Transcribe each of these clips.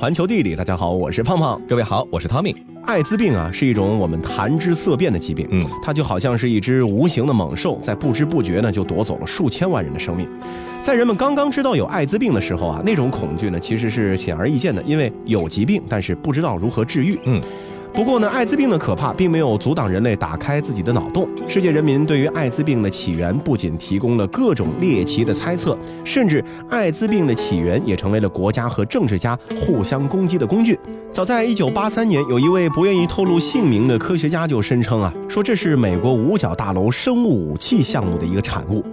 环球地理，大家好，我是胖胖。各位好，我是 Tommy。艾滋病啊，是一种我们谈之色变的疾病。嗯，它就好像是一只无形的猛兽，在不知不觉呢，就夺走了数千万人的生命。在人们刚刚知道有艾滋病的时候啊，那种恐惧呢，其实是显而易见的，因为有疾病，但是不知道如何治愈。嗯。不过呢，艾滋病的可怕并没有阻挡人类打开自己的脑洞。世界人民对于艾滋病的起源不仅提供了各种猎奇的猜测，甚至艾滋病的起源也成为了国家和政治家互相攻击的工具。早在1983年，有一位不愿意透露姓名的科学家就声称啊，说这是美国五角大楼生物武器项目的一个产物。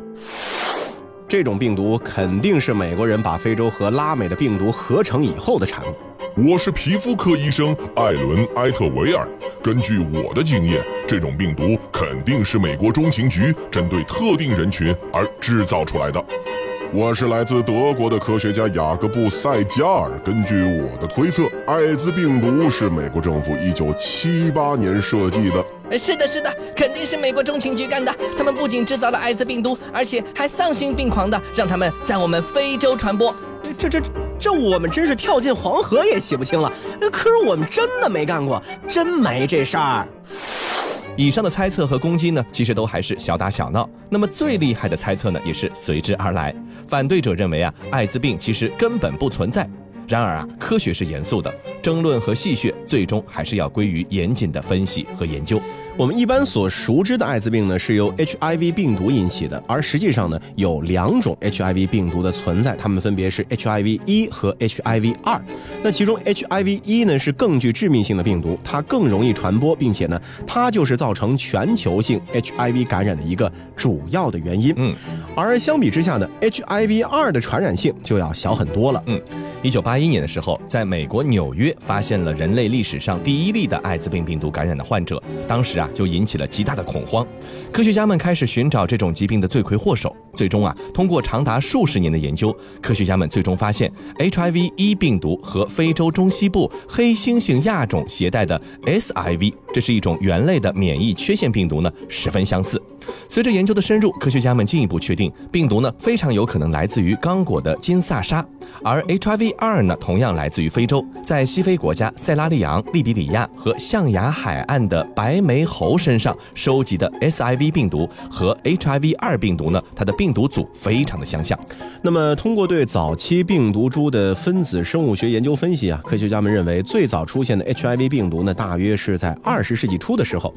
这种病毒肯定是美国人把非洲和拉美的病毒合成以后的产物。我是皮肤科医生艾伦·埃特维尔。根据我的经验，这种病毒肯定是美国中情局针对特定人群而制造出来的。我是来自德国的科学家雅各布·塞加尔。根据我的推测，艾滋病毒是美国政府1978年设计的。是的，是的，肯定是美国中情局干的。他们不仅制造了艾滋病毒，而且还丧心病狂的让他们在我们非洲传播。这这。这我们真是跳进黄河也洗不清了。可是我们真的没干过，真没这事儿。以上的猜测和攻击呢，其实都还是小打小闹。那么最厉害的猜测呢，也是随之而来。反对者认为啊，艾滋病其实根本不存在。然而啊，科学是严肃的，争论和戏谑最终还是要归于严谨的分析和研究。我们一般所熟知的艾滋病呢，是由 HIV 病毒引起的，而实际上呢，有两种 HIV 病毒的存在，它们分别是 HIV 一和 HIV 二。那其中 HIV 一呢是更具致命性的病毒，它更容易传播，并且呢，它就是造成全球性 HIV 感染的一个主要的原因。嗯，而相比之下呢，HIV 二的传染性就要小很多了。嗯，一九八一年的时候，在美国纽约发现了人类历史上第一例的艾滋病病毒感染的患者，当时啊。就引起了极大的恐慌，科学家们开始寻找这种疾病的罪魁祸首。最终啊，通过长达数十年的研究，科学家们最终发现，HIV 一病毒和非洲中西部黑猩猩亚种携带的 SIV，这是一种猿类的免疫缺陷病毒呢，十分相似。随着研究的深入，科学家们进一步确定，病毒呢非常有可能来自于刚果的金萨沙，而 HIV 二呢同样来自于非洲，在西非国家塞拉利昂、利比里亚和象牙海岸的白眉猴身上收集的 SIV 病毒和 HIV 二病毒呢，它的。病毒组非常的相像，那么通过对早期病毒株的分子生物学研究分析啊，科学家们认为最早出现的 HIV 病毒呢，大约是在二十世纪初的时候。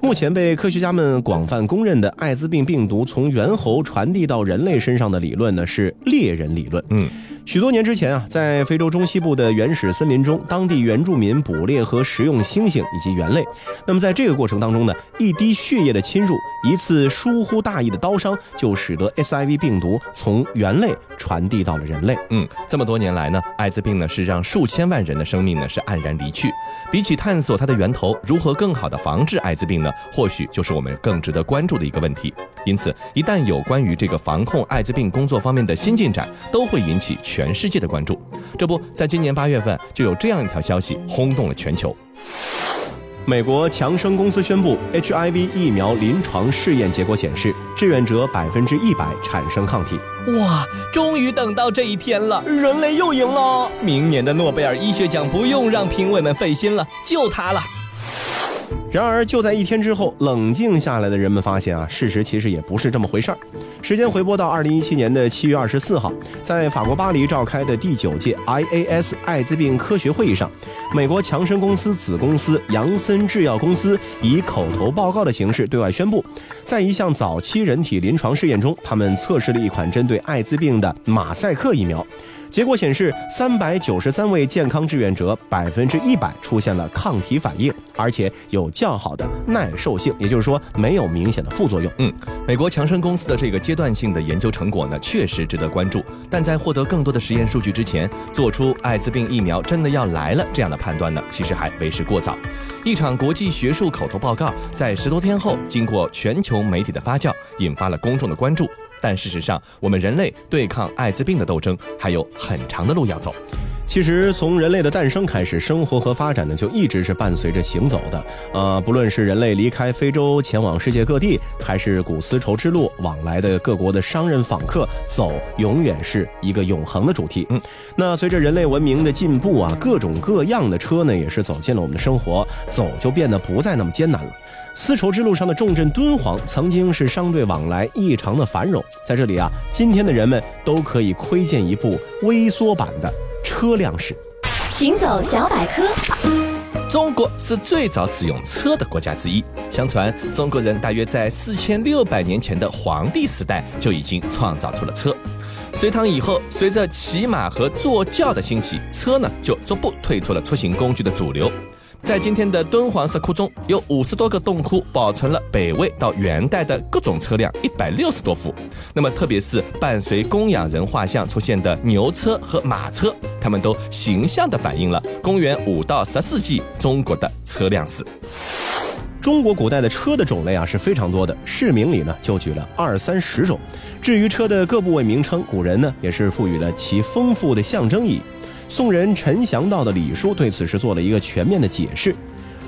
目前被科学家们广泛公认的艾滋病病毒从猿猴传递到人类身上的理论呢，是猎人理论。嗯。许多年之前啊，在非洲中西部的原始森林中，当地原住民捕猎和食用猩猩以及猿类。那么在这个过程当中呢，一滴血液的侵入，一次疏忽大意的刀伤，就使得 SIV 病毒从猿类传递到了人类。嗯，这么多年来呢，艾滋病呢是让数千万人的生命呢是黯然离去。比起探索它的源头，如何更好的防治艾滋病呢？或许就是我们更值得关注的一个问题。因此，一旦有关于这个防控艾滋病工作方面的新进展，都会引起全世界的关注。这不，在今年八月份，就有这样一条消息轰动了全球。美国强生公司宣布，HIV 疫苗临床试验结果显示，志愿者百分之一百产生抗体。哇，终于等到这一天了，人类又赢了！明年的诺贝尔医学奖不用让评委们费心了，就他了。然而，就在一天之后，冷静下来的人们发现啊，事实其实也不是这么回事儿。时间回拨到二零一七年的七月二十四号，在法国巴黎召开的第九届 IAS 艾滋病科学会议上，美国强生公司子公司杨森制药公司以口头报告的形式对外宣布，在一项早期人体临床试验中，他们测试了一款针对艾滋病的马赛克疫苗。结果显示，三百九十三位健康志愿者百分之一百出现了抗体反应，而且有较好的耐受性，也就是说没有明显的副作用。嗯，美国强生公司的这个阶段性的研究成果呢，确实值得关注。但在获得更多的实验数据之前，做出艾滋病疫苗真的要来了这样的判断呢，其实还为时过早。一场国际学术口头报告在十多天后，经过全球媒体的发酵，引发了公众的关注。但事实上，我们人类对抗艾滋病的斗争还有很长的路要走。其实从人类的诞生开始，生活和发展呢就一直是伴随着行走的。呃，不论是人类离开非洲前往世界各地，还是古丝绸之路往来的各国的商人访客，走永远是一个永恒的主题。嗯，那随着人类文明的进步啊，各种各样的车呢也是走进了我们的生活，走就变得不再那么艰难了。丝绸之路上的重镇敦煌，曾经是商队往来异常的繁荣。在这里啊，今天的人们都可以窥见一部微缩版的。车辆史，行走小百科。中国是最早使用车的国家之一。相传，中国人大约在四千六百年前的黄帝时代就已经创造出了车。隋唐以后，随着骑马和坐轿的兴起，车呢就逐步退出了出行工具的主流。在今天的敦煌石窟中有五十多个洞窟，保存了北魏到元代的各种车辆一百六十多副。那么，特别是伴随供养人画像出现的牛车和马车，它们都形象地反映了公元五到十世纪中国的车辆史。中国古代的车的种类啊是非常多的，市名里呢就举了二三十种。至于车的各部位名称，古人呢也是赋予了其丰富的象征意义。宋人陈祥道的礼书对此事做了一个全面的解释：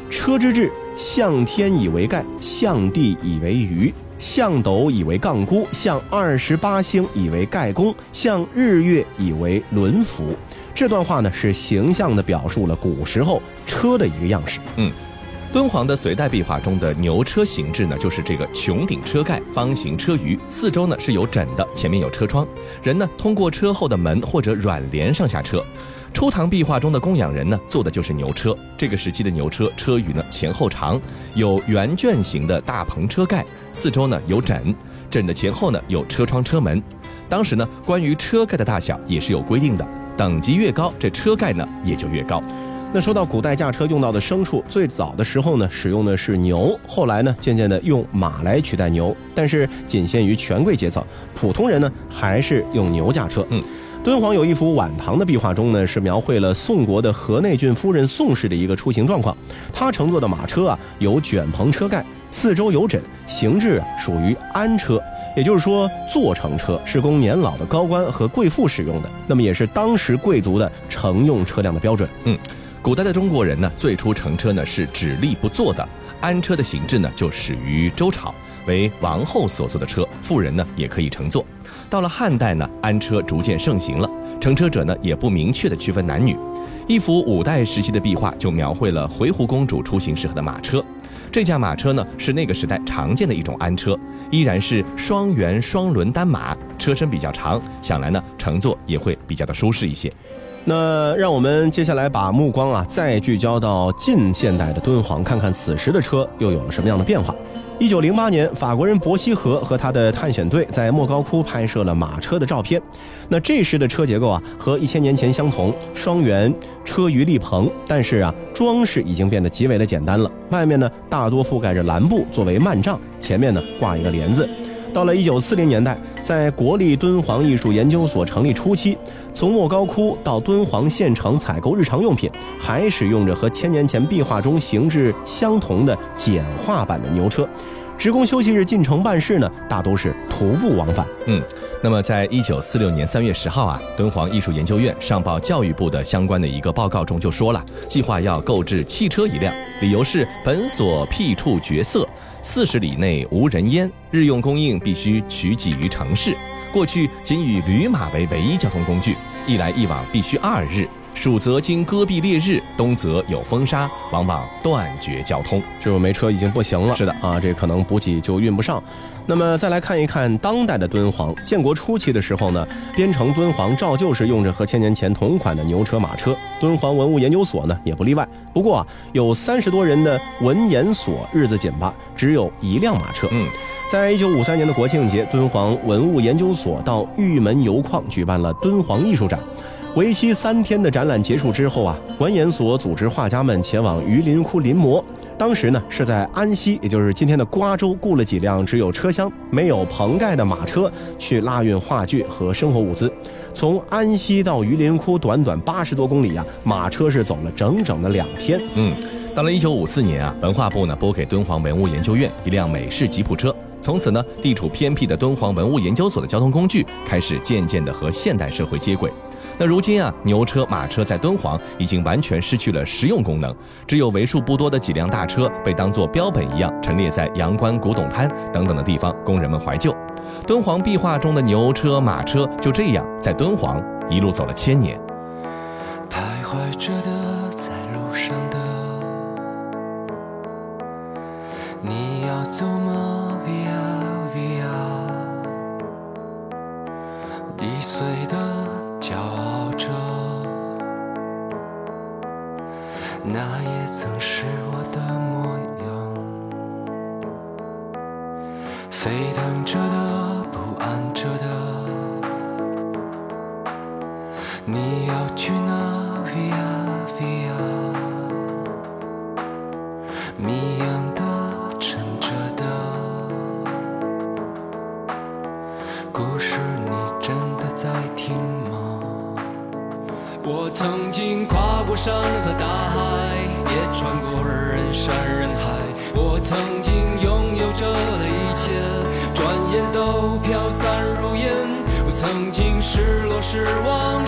车之制，向天以为盖，向地以为舆，向斗以为杠箍，向二十八星以为盖宫，向日月以为轮辐。这段话呢是形象的表述了古时候车的一个样式。嗯。敦煌的隋代壁画中的牛车形制呢，就是这个穹顶车盖、方形车舆，四周呢是有枕的，前面有车窗，人呢通过车后的门或者软帘上下车。初唐壁画中的供养人呢，坐的就是牛车。这个时期的牛车车舆呢前后长，有圆卷形的大篷车盖，四周呢有枕，枕的前后呢有车窗车门。当时呢，关于车盖的大小也是有规定的，等级越高，这车盖呢也就越高。那说到古代驾车用到的牲畜，最早的时候呢，使用的是牛，后来呢，渐渐的用马来取代牛，但是仅限于权贵阶层，普通人呢还是用牛驾车。嗯，敦煌有一幅晚唐的壁画中呢，是描绘了宋国的河内郡夫人宋氏的一个出行状况。她乘坐的马车啊，有卷棚车盖，四周有枕，形制属于安车，也就是说坐乘车是供年老的高官和贵妇使用的，那么也是当时贵族的乘用车辆的标准。嗯。古代的中国人呢，最初乘车呢是只立不坐的，安车的形制呢就始于周朝，为王后所坐的车，富人呢也可以乘坐。到了汉代呢，安车逐渐盛行了，乘车者呢也不明确的区分男女。一幅五代时期的壁画就描绘了回鹘公主出行时候的马车，这架马车呢是那个时代常见的一种安车，依然是双辕双轮单马，车身比较长，想来呢乘坐也会比较的舒适一些。那让我们接下来把目光啊再聚焦到近现代的敦煌，看看此时的车又有了什么样的变化。一九零八年，法国人伯希和和他的探险队在莫高窟拍摄了马车的照片。那这时的车结构啊和一千年前相同，双辕车舆立棚，但是啊装饰已经变得极为的简单了。外面呢大多覆盖着蓝布作为幔帐，前面呢挂一个帘子。到了一九四零年代，在国立敦煌艺术研究所成立初期，从莫高窟到敦煌县城采购日常用品，还使用着和千年前壁画中形制相同的简化版的牛车。职工休息日进城办事呢，大都是徒步往返。嗯，那么在一九四六年三月十号啊，敦煌艺术研究院上报教育部的相关的一个报告中就说了，计划要购置汽车一辆，理由是本所僻处绝色，四十里内无人烟，日用供应必须取给于城市。过去仅以驴马为唯一交通工具，一来一往必须二日。暑则经戈壁烈日，冬则有风沙，往往断绝交通。就没车已经不行了。是的啊，这可能补给就运不上。那么再来看一看当代的敦煌。建国初期的时候呢，边城敦煌照旧是用着和千年前同款的牛车马车。敦煌文物研究所呢也不例外。不过啊，有三十多人的文研所日子紧巴，只有一辆马车。嗯，在一九五三年的国庆节，敦煌文物研究所到玉门油矿举办了敦煌艺术展。为期三天的展览结束之后啊，文研所组织画家们前往榆林窟临摹。当时呢是在安西，也就是今天的瓜州，雇了几辆只有车厢没有棚盖的马车去拉运画具和生活物资。从安西到榆林窟短短八十多公里呀，马车是走了整整的两天。嗯，到了一九五四年啊，文化部呢拨给敦煌文物研究院一辆美式吉普车。从此呢，地处偏僻的敦煌文物研究所的交通工具开始渐渐的和现代社会接轨。那如今啊，牛车、马车在敦煌已经完全失去了实用功能，只有为数不多的几辆大车被当做标本一样陈列在阳关古董摊等等的地方，供人们怀旧。敦煌壁画中的牛车、马车就这样在敦煌一路走了千年。山和大海，也穿过人山人海。我曾经拥有着的一切，转眼都飘散如烟。我曾经失落、失望、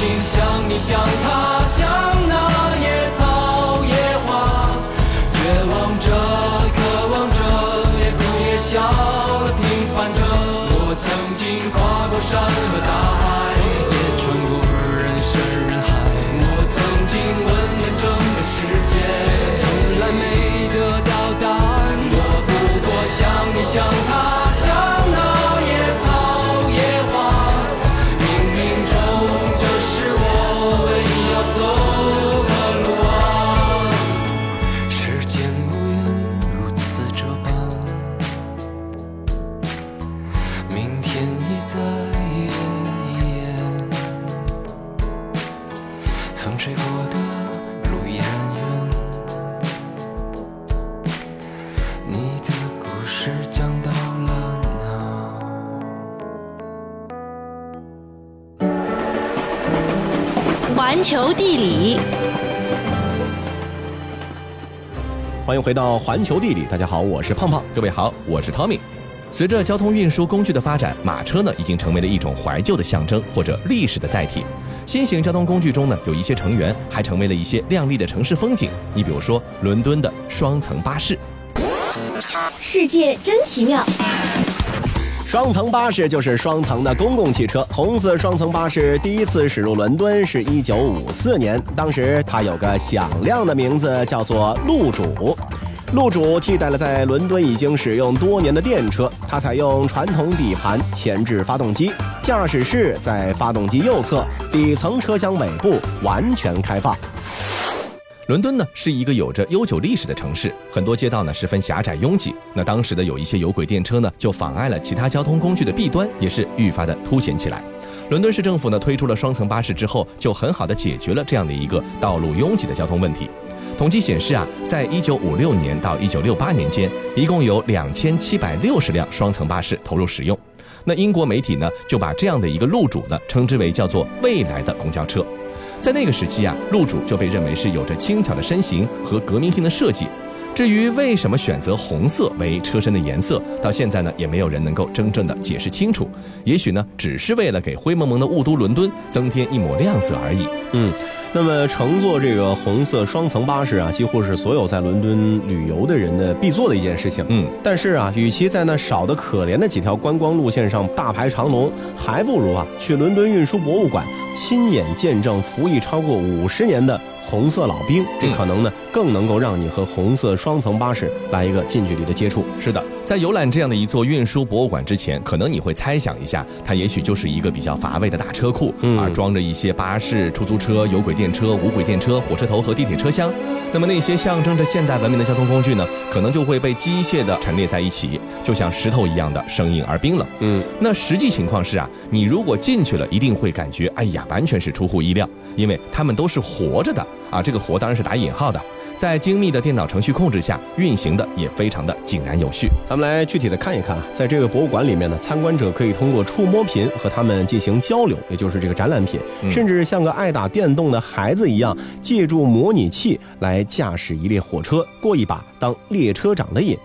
我曾经像你，像他，像那野草野花，绝望着，渴望着，也哭也笑的平凡着。我曾经跨过山和大海，也穿过人山人海。我曾经问遍整个世界，从来没得到答案。我不过像你，像他，环球地理，欢迎回到环球地理，大家好，我是胖胖。各位好，我是 Tommy。随着交通运输工具的发展，马车呢已经成为了一种怀旧的象征或者历史的载体。新型交通工具中呢，有一些成员还成为了一些亮丽的城市风景。你比如说伦敦的双层巴士。世界真奇妙。双层巴士就是双层的公共汽车。红色双层巴士第一次驶入伦敦是一九五四年，当时它有个响亮的名字，叫做路主。路主替代了在伦敦已经使用多年的电车，它采用传统底盘前置发动机，驾驶室在发动机右侧，底层车厢尾部完全开放。伦敦呢是一个有着悠久历史的城市，很多街道呢十分狭窄拥挤。那当时的有一些有轨电车呢，就妨碍了其他交通工具的弊端，也是愈发的凸显起来。伦敦市政府呢推出了双层巴士之后，就很好的解决了这样的一个道路拥挤的交通问题。统计显示啊，在一九五六年到一九六八年间，一共有两千七百六十辆双层巴士投入使用。那英国媒体呢就把这样的一个路主呢称之为叫做未来的公交车。在那个时期啊，路主就被认为是有着轻巧的身形和革命性的设计。至于为什么选择红色为车身的颜色，到现在呢也没有人能够真正的解释清楚。也许呢，只是为了给灰蒙蒙的雾都伦敦增添一抹亮色而已。嗯，那么乘坐这个红色双层巴士啊，几乎是所有在伦敦旅游的人的必做的一件事情。嗯，但是啊，与其在那少的可怜的几条观光路线上大排长龙，还不如啊去伦敦运输博物馆亲眼见证服役超过五十年的红色老兵，这可能呢更能够让你和红色双层巴士来一个近距离的接触。是的，在游览这样的一座运输博物馆之前，可能你会猜想一下，它也许就是一个比较乏味的大车库，嗯而装着一些巴士、出租车、有轨电车、无轨电车、火车头和地铁车厢。那么那些象征着现代文明的交通工具呢，可能就会被机械的陈列在一起，就像石头一样的生硬而冰冷。嗯，那实际情况是啊，你如果进去了，一定会感觉，哎呀，完全是出乎意料，因为他们都是活着的啊，这个“活”当然是打引号的，在精密的电脑程序控制下运行的也非常的井然有序。咱们来具体的看一看啊，在这个博物馆里面呢，参观者可以通过触摸屏和他们进行交流，也就是这个展览品，嗯甚至像个爱打电动的孩子一样，借助模拟器来驾驶一列火车，过一把当列车长的瘾。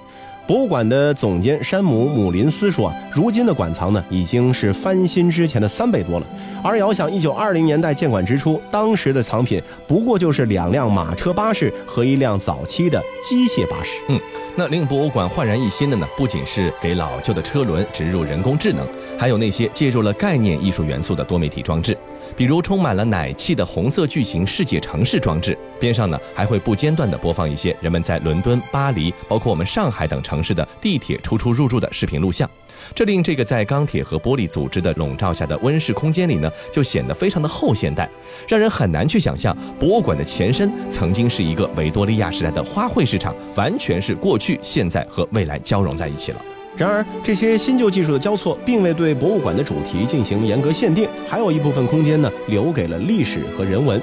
博物馆的总监山姆·姆林斯说啊，如今的馆藏呢已经是翻新之前的三倍多了。而遥想一九二零年代建馆之初，当时的藏品不过就是两辆马车巴士和一辆早期的机械巴士。嗯那令博物馆焕然一新的呢，不仅是给老旧的车轮植入人工智能，还有那些介入了概念艺术元素的多媒体装置，比如充满了奶气的红色巨型世界城市装置，边上呢还会不间断地播放一些人们在伦敦、巴黎，包括我们上海等城市的地铁出出入入的视频录像。这令这个在钢铁和玻璃组织的笼罩下的温室空间里呢，就显得非常的后现代，让人很难去想象博物馆的前身曾经是一个维多利亚时代的花卉市场，完全是过去、现在和未来交融在一起了。然而，这些新旧技术的交错，并未对博物馆的主题进行严格限定，还有一部分空间呢，留给了历史和人文。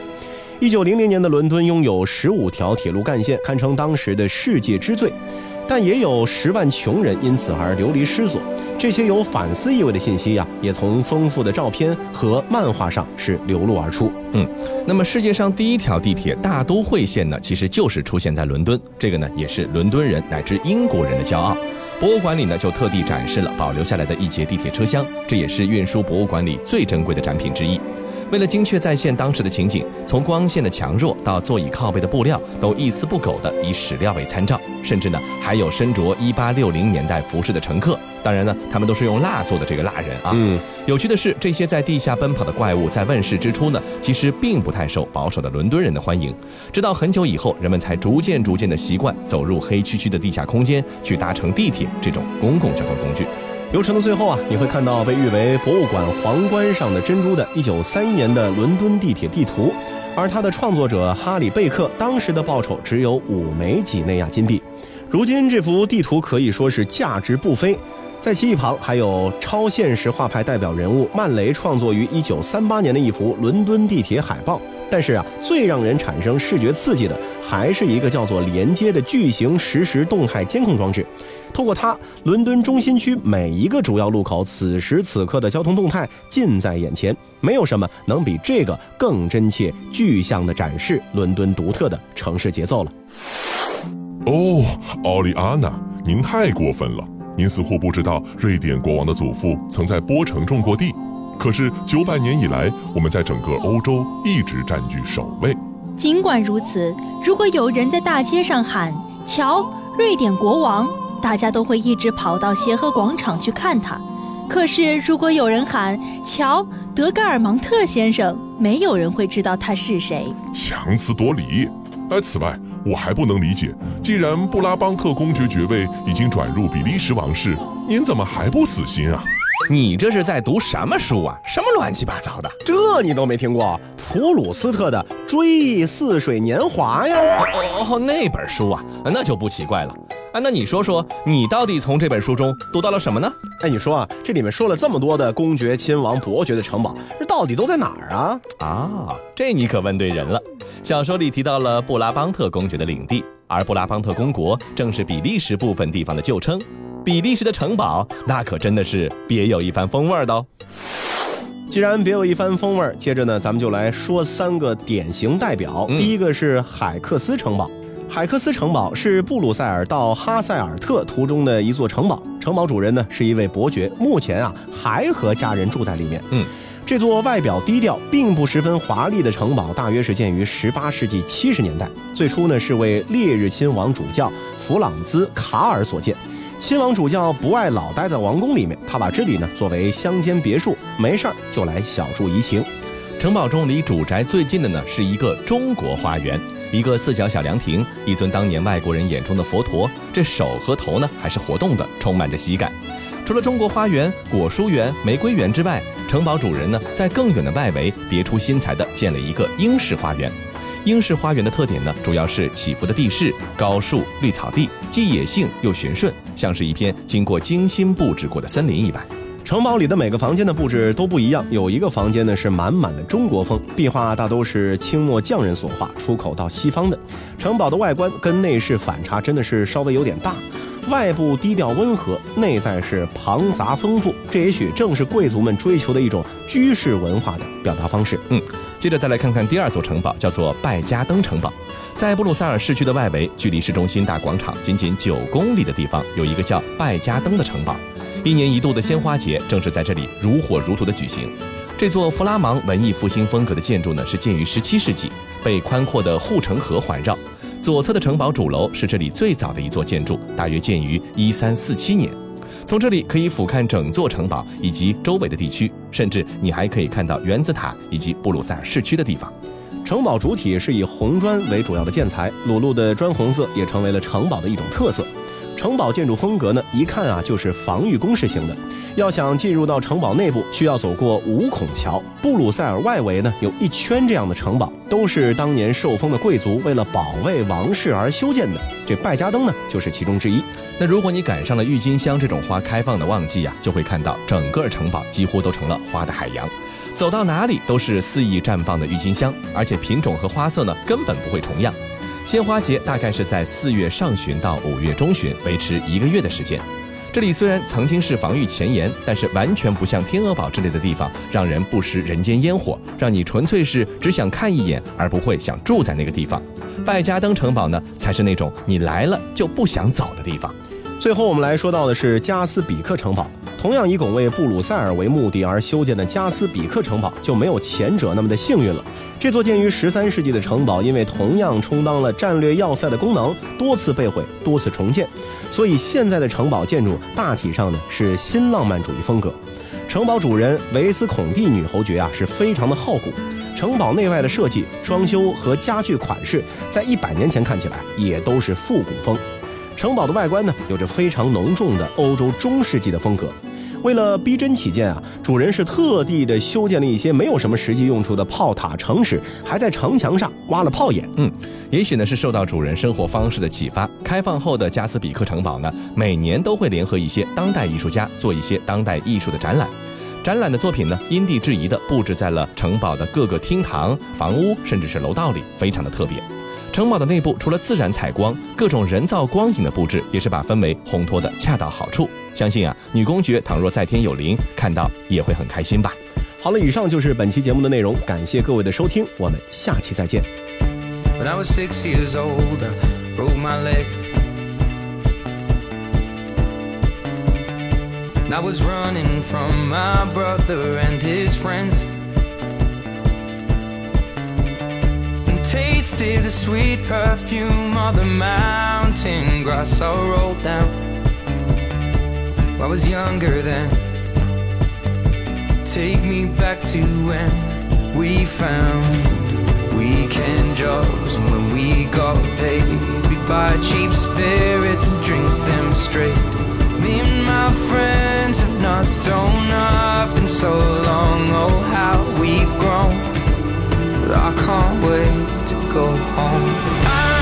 一九零零年的伦敦拥有十五条铁路干线，堪称当时的世界之最，但也有十万穷人因此而流离失所。这些有反思意味的信息呀、也从丰富的照片和漫画上是流露而出。嗯那么，世界上第一条地铁大都会线呢，其实就是出现在伦敦，这个呢也是伦敦人乃至英国人的骄傲。博物馆里呢就特地展示了保留下来的一节地铁车厢，这也是运输博物馆里最珍贵的展品之一。为了精确再现当时的情景，从光线的强弱到座椅靠背的布料，都一丝不苟地以史料为参照，甚至呢还有身着1860年代服饰的乘客。当然呢，他们都是用蜡做的这个蜡人啊。嗯，有趣的是，这些在地下奔跑的怪物在问世之初呢，其实并不太受保守的伦敦人的欢迎。直到很久以后，人们才逐渐逐渐的习惯走入黑黢黢的地下空间，去搭乘地铁这种公共交通工具。流程的最后啊，你会看到被誉为博物馆皇冠上的珍珠的1931年的伦敦地铁地图，而它的创作者哈里贝克当时的报酬只有五枚几内亚金币。如今这幅地图可以说是价值不菲。在其一旁还有超现实画派代表人物曼雷创作于1938年的一幅伦敦地铁海报。但是啊，最让人产生视觉刺激的还是一个叫做“连接”的巨型实时动态监控装置。通过它，伦敦中心区每一个主要路口此时此刻的交通动态近在眼前，没有什么能比这个更真切、具象的展示伦敦独特的城市节奏了。哦，奥利安娜，您太过分了！您似乎不知道，瑞典国王的祖父曾在波城种过地。可是九百年以来，我们在整个欧洲一直占据首位。尽管如此，如果有人在大街上喊“瞧，瑞典国王”，大家都会一直跑到协和广场去看他。可是，如果有人喊“瞧，德盖尔芒特先生”，没有人会知道他是谁。强词夺理。呃，此外，我还不能理解，既然布拉邦特公爵爵位已经转入比利时王室，您怎么还不死心啊？你这是在读什么书啊？什么乱七八糟的？这你都没听过？普鲁斯特的《追忆似水年华》呀？哦哦哦，那本书啊，那就不奇怪了。啊，那你说说，你到底从这本书中读到了什么呢？哎，你说啊，这里面说了这么多的公爵、亲王、伯爵的城堡，这到底都在哪儿啊？啊，这你可问对人了。小说里提到了布拉邦特公爵的领地，而布拉邦特公国正是比利时部分地方的旧称。比利时的城堡，那可真的是别有一番风味儿的哦。既然别有一番风味儿，接着呢，咱们就来说三个典型代表。嗯第一个是海克斯城堡。海克斯城堡是布鲁塞尔到哈塞尔特途中的一座城堡，城堡主人呢是一位伯爵，目前啊还和家人住在里面。嗯，这座外表低调、并不十分华丽的城堡，大约是建于18世纪70年代。最初呢是为烈日亲王主教弗朗兹·卡尔所建。亲王主教不爱老待在王宫里面，他把这里呢作为乡间别墅，没事儿就来小住怡情。城堡中离主宅最近的呢是一个中国花园。一个四角小凉亭，一尊当年外国人眼中的佛陀，这手和头呢还是活动的，充满着喜感。除了中国花园、果蔬园、玫瑰园之外，城堡主人呢在更远的外围别出心裁地建了一个英式花园。英式花园的特点呢，主要是起伏的地势、高树、绿草地，既野性又循顺，像是一片经过精心布置过的森林一般。城堡里的每个房间的布置都不一样，有一个房间呢是满满的中国风，壁画大都是清末匠人所画，出口到西方的。城堡的外观跟内饰反差真的是稍微有点大，外部低调温和，内在是庞杂丰富，这也许正是贵族们追求的一种居士文化的表达方式。嗯，接着再来看看第二座城堡，叫做拜加登城堡，在布鲁塞尔市区的外围，距离市中心大广场仅仅九公里的地方，有一个叫拜加登的城堡。一年一度的鲜花节正是在这里如火如荼的举行。这座弗拉芒文艺复兴风格的建筑呢，是建于17世纪，被宽阔的护城河环绕。左侧的城堡主楼是这里最早的一座建筑，大约建于1347年。从这里可以俯瞰整座城堡以及周围的地区，甚至你还可以看到原子塔以及布鲁塞尔市区的地方。城堡主体是以红砖为主要的建材，裸露的砖红色也成为了城堡的一种特色。城堡建筑风格呢，一看啊就是防御工事型的。要想进入到城堡内部，需要走过五孔桥。布鲁塞尔外围呢有一圈这样的城堡，都是当年受封的贵族为了保卫王室而修建的。这拜家登呢就是其中之一。那如果你赶上了郁金香这种花开放的旺季呀，就会看到整个城堡几乎都成了花的海洋，走到哪里都是肆意绽放的郁金香，而且品种和花色呢根本不会重样。鲜花节大概是在四月上旬到五月中旬，维持一个月的时间。这里虽然曾经是防御前沿，但是完全不像天鹅堡之类的地方，让人不食人间烟火，让你纯粹是只想看一眼，而不会想住在那个地方。拜加登城堡呢，才是那种你来了就不想走的地方。最后我们来说到的是加斯比克城堡，同样以拱卫布鲁塞尔为目的而修建的加斯比克城堡就没有前者那么的幸运了。这座建于十三世纪的城堡，因为同样充当了战略要塞的功能，多次被毁，多次重建，所以现在的城堡建筑大体上呢是新浪漫主义风格。城堡主人维斯孔蒂女侯爵啊是非常的好古，城堡内外的设计、装修和家具款式，在一百年前看起来也都是复古风。城堡的外观呢有着非常浓重的欧洲中世纪的风格。为了逼真起见啊，主人是特地的修建了一些没有什么实际用处的炮塔、城池，还在城墙上挖了炮眼。嗯，也许呢是受到主人生活方式的启发，开放后的加斯比克城堡呢，每年都会联合一些当代艺术家做一些当代艺术的展览。展览的作品呢，因地制宜的布置在了城堡的各个厅堂、房屋，甚至是楼道里，非常的特别。城堡的内部除了自然采光，各种人造光影的布置也是把氛围烘托的恰到好处。相信啊，女公爵倘若在天有灵，看到也会很开心吧。好了，以上就是本期节目的内容，感谢各位的收听，我们下期再见。When I was six years old, I broke my leg. And I was running from my brother and his friends. And tasted the sweet perfume of the mountain grass I rolled down. I was younger then. Take me back to when we found weekend jobs and when we got paid. We'd buy cheap spirits and drink them straight. Me and my friends have not thrown up in so long. Oh, how we've grown. But I can't wait to go home. I'm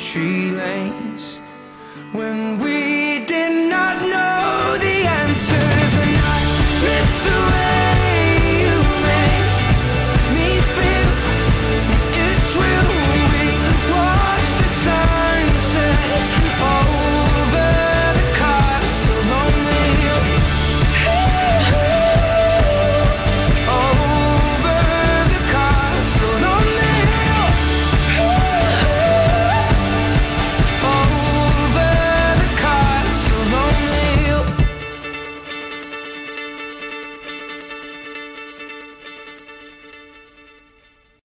tree lanes